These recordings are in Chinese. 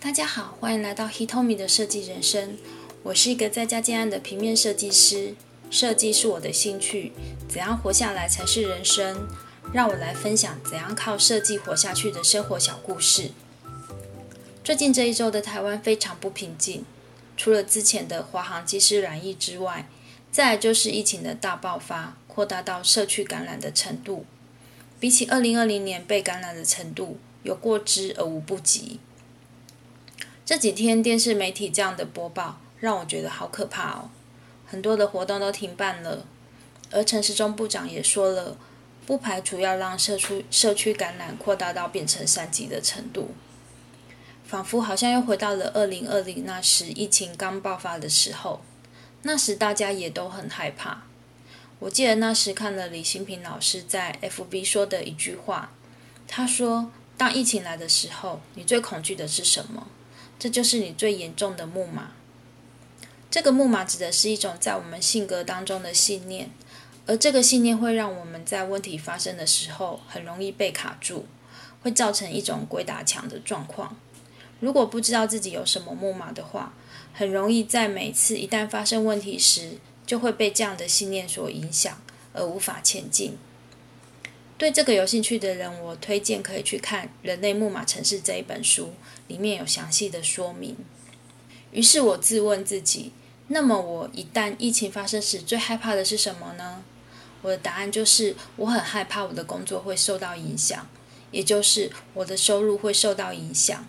大家好，欢迎来到 Hitomi 的设计人生。我是一个在家建案的平面设计师，设计是我的兴趣。怎样活下来才是人生？让我来分享怎样靠设计活下去的生活小故事。最近这一周的台湾非常不平静，除了之前的华航机师染疫之外，再来就是疫情的大爆发，扩大到社区感染的程度，比起二零二零年被感染的程度，有过之而无不及。这几天电视媒体这样的播报，让我觉得好可怕哦。很多的活动都停办了，而陈时中部长也说了，不排除要让社区社区感染扩大到变成三级的程度，仿佛好像又回到了二零二零那时疫情刚爆发的时候，那时大家也都很害怕。我记得那时看了李新平老师在 FB 说的一句话，他说：“当疫情来的时候，你最恐惧的是什么？”这就是你最严重的木马。这个木马指的是一种在我们性格当中的信念，而这个信念会让我们在问题发生的时候很容易被卡住，会造成一种鬼打墙的状况。如果不知道自己有什么木马的话，很容易在每次一旦发生问题时，就会被这样的信念所影响，而无法前进。对这个有兴趣的人，我推荐可以去看《人类木马城市》这一本书，里面有详细的说明。于是我自问自己：那么我一旦疫情发生时，最害怕的是什么呢？我的答案就是：我很害怕我的工作会受到影响，也就是我的收入会受到影响。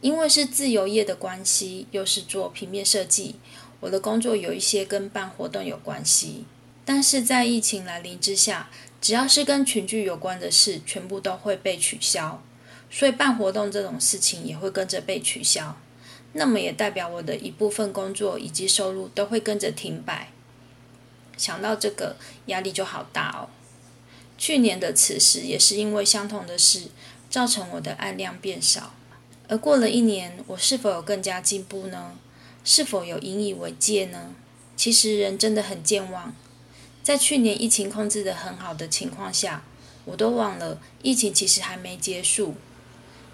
因为是自由业的关系，又是做平面设计，我的工作有一些跟办活动有关系。但是在疫情来临之下，只要是跟群聚有关的事，全部都会被取消，所以办活动这种事情也会跟着被取消。那么也代表我的一部分工作以及收入都会跟着停摆。想到这个，压力就好大哦。去年的此时也是因为相同的事，造成我的案量变少。而过了一年，我是否有更加进步呢？是否有引以为戒呢？其实人真的很健忘。在去年疫情控制的很好的情况下，我都忘了疫情其实还没结束。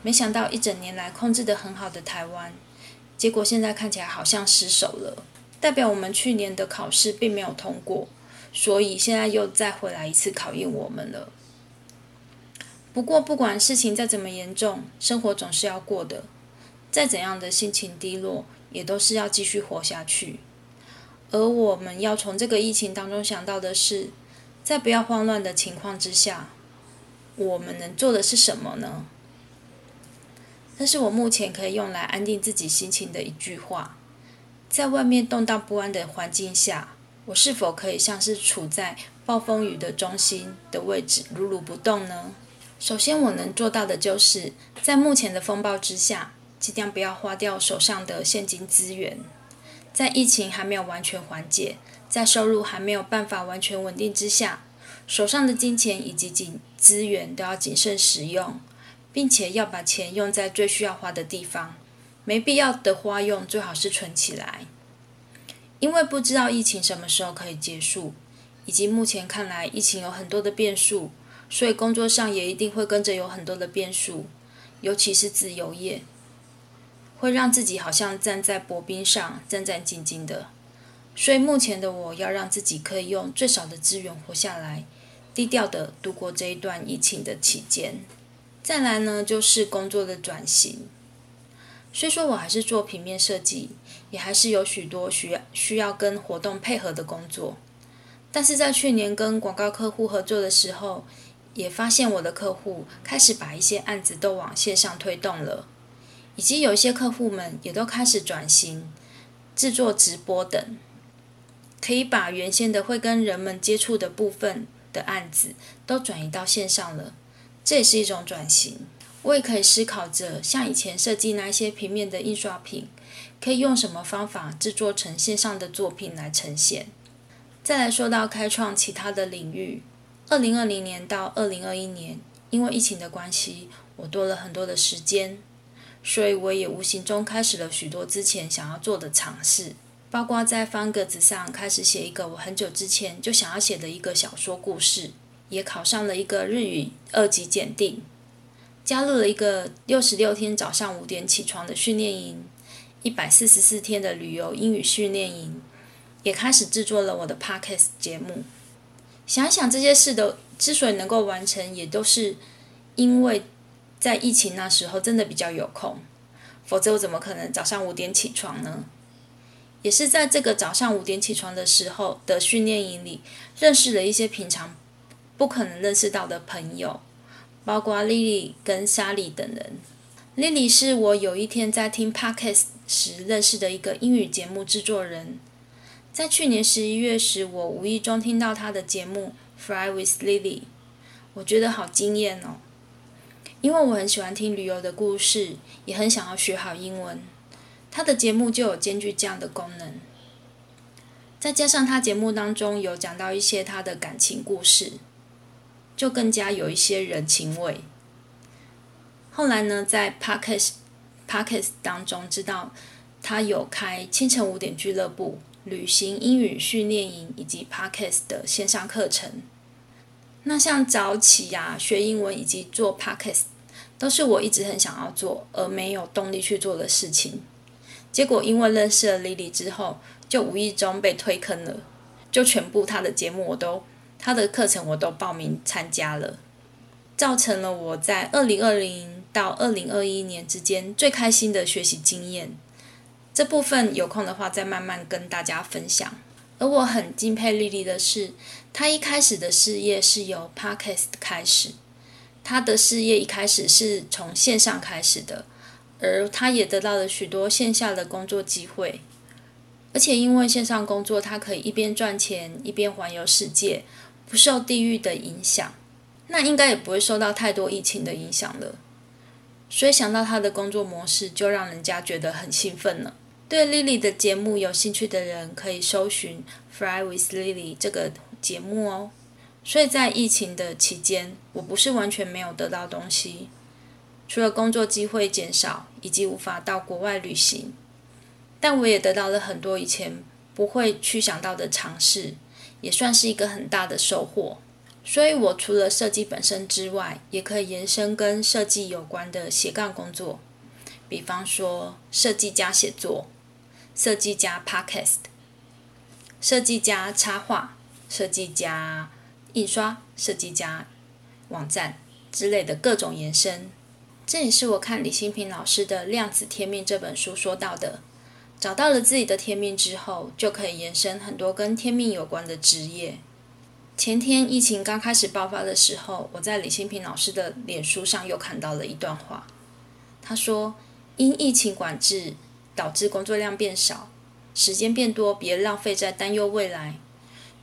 没想到一整年来控制的很好的台湾，结果现在看起来好像失手了，代表我们去年的考试并没有通过，所以现在又再回来一次考验我们了。不过不管事情再怎么严重，生活总是要过的，再怎样的心情低落，也都是要继续活下去。而我们要从这个疫情当中想到的是，在不要慌乱的情况之下，我们能做的是什么呢？这是我目前可以用来安定自己心情的一句话。在外面动荡不安的环境下，我是否可以像是处在暴风雨的中心的位置，如如不动呢？首先，我能做到的就是在目前的风暴之下，尽量不要花掉手上的现金资源。在疫情还没有完全缓解，在收入还没有办法完全稳定之下，手上的金钱以及紧资源都要谨慎使用，并且要把钱用在最需要花的地方，没必要的花用最好是存起来。因为不知道疫情什么时候可以结束，以及目前看来疫情有很多的变数，所以工作上也一定会跟着有很多的变数，尤其是自由业。会让自己好像站在薄冰上，战战兢兢的。所以目前的我要让自己可以用最少的资源活下来，低调的度过这一段疫情的期间。再来呢，就是工作的转型。虽说我还是做平面设计，也还是有许多需要需要跟活动配合的工作，但是在去年跟广告客户合作的时候，也发现我的客户开始把一些案子都往线上推动了。以及有一些客户们也都开始转型，制作直播等，可以把原先的会跟人们接触的部分的案子都转移到线上了，这也是一种转型。我也可以思考着，像以前设计那些平面的印刷品，可以用什么方法制作成线上的作品来呈现。再来说到开创其他的领域，二零二零年到二零二一年，因为疫情的关系，我多了很多的时间。所以我也无形中开始了许多之前想要做的尝试，包括在方格子上开始写一个我很久之前就想要写的一个小说故事，也考上了一个日语二级检定。加入了一个六十六天早上五点起床的训练营，一百四十四天的旅游英语训练营，也开始制作了我的 podcast 节目。想想这些事的之所以能够完成，也都是因为在疫情那时候真的比较有空，否则我怎么可能早上五点起床呢？也是在这个早上五点起床的时候的训练营里，认识了一些平常不可能认识到的朋友。包括 Lily 跟 Sally 等人。Lily 是我有一天在听 Podcast 时认识的一个英语节目制作人。在去年十一月时，我无意中听到他的节目《Fly with Lily》，我觉得好惊艳哦！因为我很喜欢听旅游的故事，也很想要学好英文。他的节目就有兼具这样的功能。再加上他节目当中有讲到一些他的感情故事。就更加有一些人情味。后来呢，在 Parkes Parkes 当中知道他有开清晨五点俱乐部、旅行英语训练营以及 Parkes 的线上课程。那像早起呀、学英文以及做 Parkes，都是我一直很想要做而没有动力去做的事情。结果因为认识了 Lily 之后，就无意中被推坑了，就全部他的节目我都。他的课程我都报名参加了，造成了我在二零二零到二零二一年之间最开心的学习经验。这部分有空的话再慢慢跟大家分享。而我很敬佩丽丽的是，她一开始的事业是由 Podcast 开始，他的事业一开始是从线上开始的，而他也得到了许多线下的工作机会，而且因为线上工作，他可以一边赚钱一边环游世界。不受地域的影响，那应该也不会受到太多疫情的影响了。所以想到他的工作模式，就让人家觉得很兴奋了。对 Lily 的节目有兴趣的人，可以搜寻《Fly with Lily》这个节目哦。所以在疫情的期间，我不是完全没有得到东西，除了工作机会减少以及无法到国外旅行，但我也得到了很多以前不会去想到的尝试。也算是一个很大的收获，所以我除了设计本身之外，也可以延伸跟设计有关的斜杠工作，比方说设计加写作、设计加 podcast、设计加插画、设计加印刷、设计家网站之类的各种延伸。这也是我看李新平老师的《量子天命》这本书说到的。找到了自己的天命之后，就可以延伸很多跟天命有关的职业。前天疫情刚开始爆发的时候，我在李新平老师的脸书上又看到了一段话。他说：“因疫情管制导致工作量变少，时间变多，别浪费在担忧未来，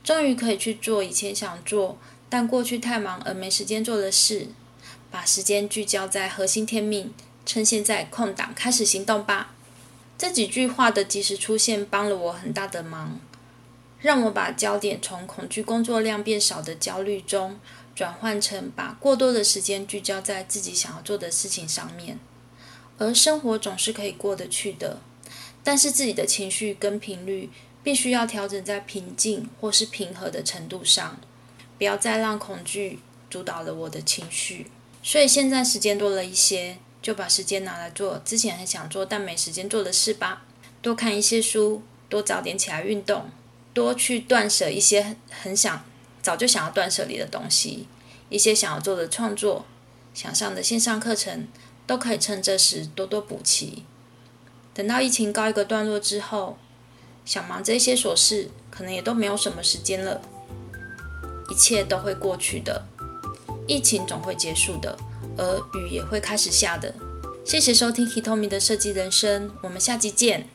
终于可以去做以前想做但过去太忙而没时间做的事，把时间聚焦在核心天命，趁现在空档开始行动吧。”这几句话的及时出现，帮了我很大的忙，让我把焦点从恐惧工作量变少的焦虑中，转换成把过多的时间聚焦在自己想要做的事情上面。而生活总是可以过得去的，但是自己的情绪跟频率必须要调整在平静或是平和的程度上，不要再让恐惧主导了我的情绪。所以现在时间多了一些。就把时间拿来做之前很想做但没时间做的事吧。多看一些书，多早点起来运动，多去断舍一些很想早就想要断舍离的东西。一些想要做的创作、想上的线上课程，都可以趁这时多多补齐。等到疫情告一个段落之后，想忙这些琐事，可能也都没有什么时间了。一切都会过去的，疫情总会结束的。而雨也会开始下的。谢谢收听 Hitomi 的设计人生，我们下期见。